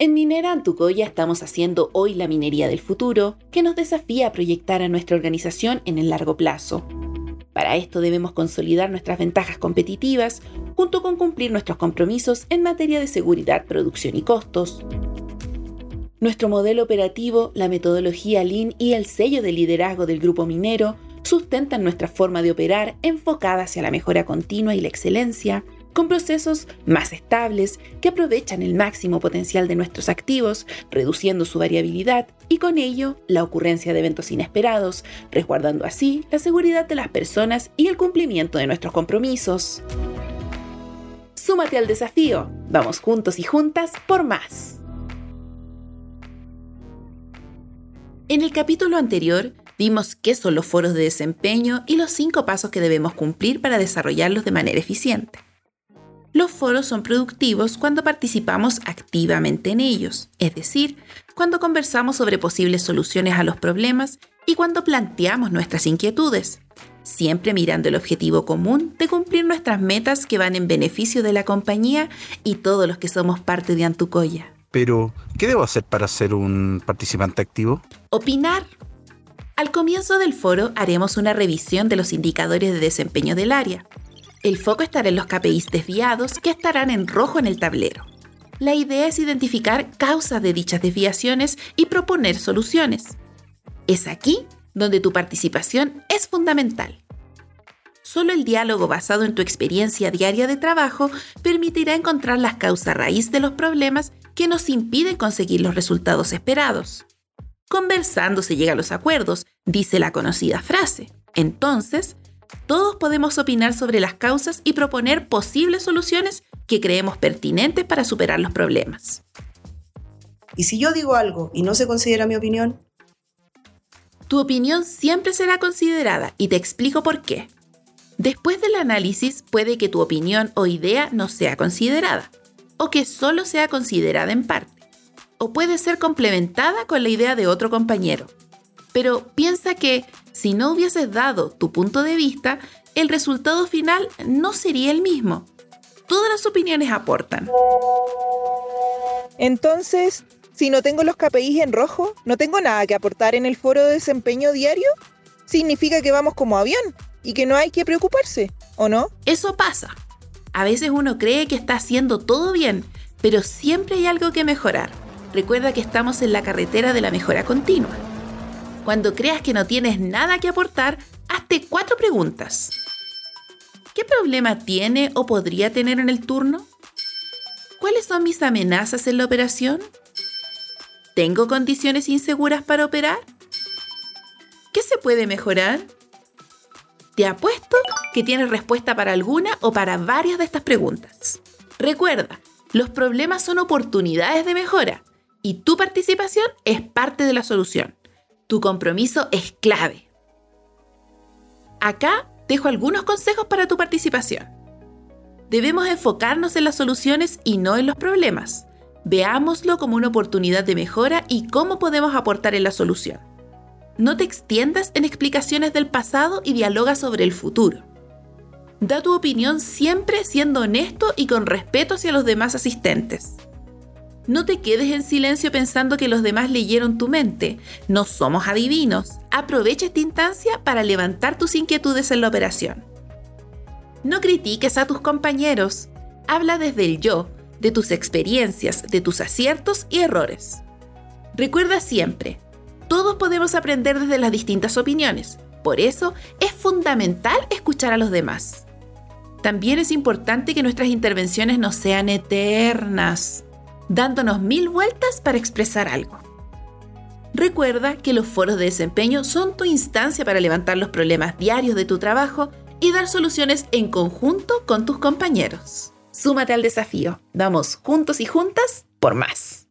En Minera Antucoya estamos haciendo hoy la minería del futuro, que nos desafía a proyectar a nuestra organización en el largo plazo. Para esto debemos consolidar nuestras ventajas competitivas, junto con cumplir nuestros compromisos en materia de seguridad, producción y costos. Nuestro modelo operativo, la metodología Lean y el sello de liderazgo del grupo minero sustentan nuestra forma de operar enfocada hacia la mejora continua y la excelencia, con procesos más estables que aprovechan el máximo potencial de nuestros activos, reduciendo su variabilidad y con ello la ocurrencia de eventos inesperados, resguardando así la seguridad de las personas y el cumplimiento de nuestros compromisos. Súmate al desafío, vamos juntos y juntas por más. En el capítulo anterior vimos qué son los foros de desempeño y los cinco pasos que debemos cumplir para desarrollarlos de manera eficiente. Los foros son productivos cuando participamos activamente en ellos, es decir, cuando conversamos sobre posibles soluciones a los problemas y cuando planteamos nuestras inquietudes, siempre mirando el objetivo común de cumplir nuestras metas que van en beneficio de la compañía y todos los que somos parte de Antucoya. Pero, ¿qué debo hacer para ser un participante activo? Opinar. Al comienzo del foro haremos una revisión de los indicadores de desempeño del área el foco estará en los KPIs desviados que estarán en rojo en el tablero. La idea es identificar causas de dichas desviaciones y proponer soluciones. Es aquí donde tu participación es fundamental. Solo el diálogo basado en tu experiencia diaria de trabajo permitirá encontrar las causas raíz de los problemas que nos impiden conseguir los resultados esperados. Conversando se llega a los acuerdos, dice la conocida frase. Entonces, todos podemos opinar sobre las causas y proponer posibles soluciones que creemos pertinentes para superar los problemas. ¿Y si yo digo algo y no se considera mi opinión? Tu opinión siempre será considerada y te explico por qué. Después del análisis puede que tu opinión o idea no sea considerada, o que solo sea considerada en parte, o puede ser complementada con la idea de otro compañero. Pero piensa que si no hubieses dado tu punto de vista, el resultado final no sería el mismo. Todas las opiniones aportan. Entonces, si no tengo los KPIs en rojo, no tengo nada que aportar en el foro de desempeño diario, significa que vamos como avión y que no hay que preocuparse, ¿o no? Eso pasa. A veces uno cree que está haciendo todo bien, pero siempre hay algo que mejorar. Recuerda que estamos en la carretera de la mejora continua. Cuando creas que no tienes nada que aportar, hazte cuatro preguntas. ¿Qué problema tiene o podría tener en el turno? ¿Cuáles son mis amenazas en la operación? ¿Tengo condiciones inseguras para operar? ¿Qué se puede mejorar? Te apuesto que tienes respuesta para alguna o para varias de estas preguntas. Recuerda, los problemas son oportunidades de mejora y tu participación es parte de la solución. Tu compromiso es clave. Acá dejo algunos consejos para tu participación. Debemos enfocarnos en las soluciones y no en los problemas. Veámoslo como una oportunidad de mejora y cómo podemos aportar en la solución. No te extiendas en explicaciones del pasado y dialoga sobre el futuro. Da tu opinión siempre siendo honesto y con respeto hacia los demás asistentes. No te quedes en silencio pensando que los demás leyeron tu mente. No somos adivinos. Aprovecha esta instancia para levantar tus inquietudes en la operación. No critiques a tus compañeros. Habla desde el yo, de tus experiencias, de tus aciertos y errores. Recuerda siempre, todos podemos aprender desde las distintas opiniones. Por eso es fundamental escuchar a los demás. También es importante que nuestras intervenciones no sean eternas dándonos mil vueltas para expresar algo. Recuerda que los foros de desempeño son tu instancia para levantar los problemas diarios de tu trabajo y dar soluciones en conjunto con tus compañeros. Súmate al desafío. Vamos juntos y juntas por más.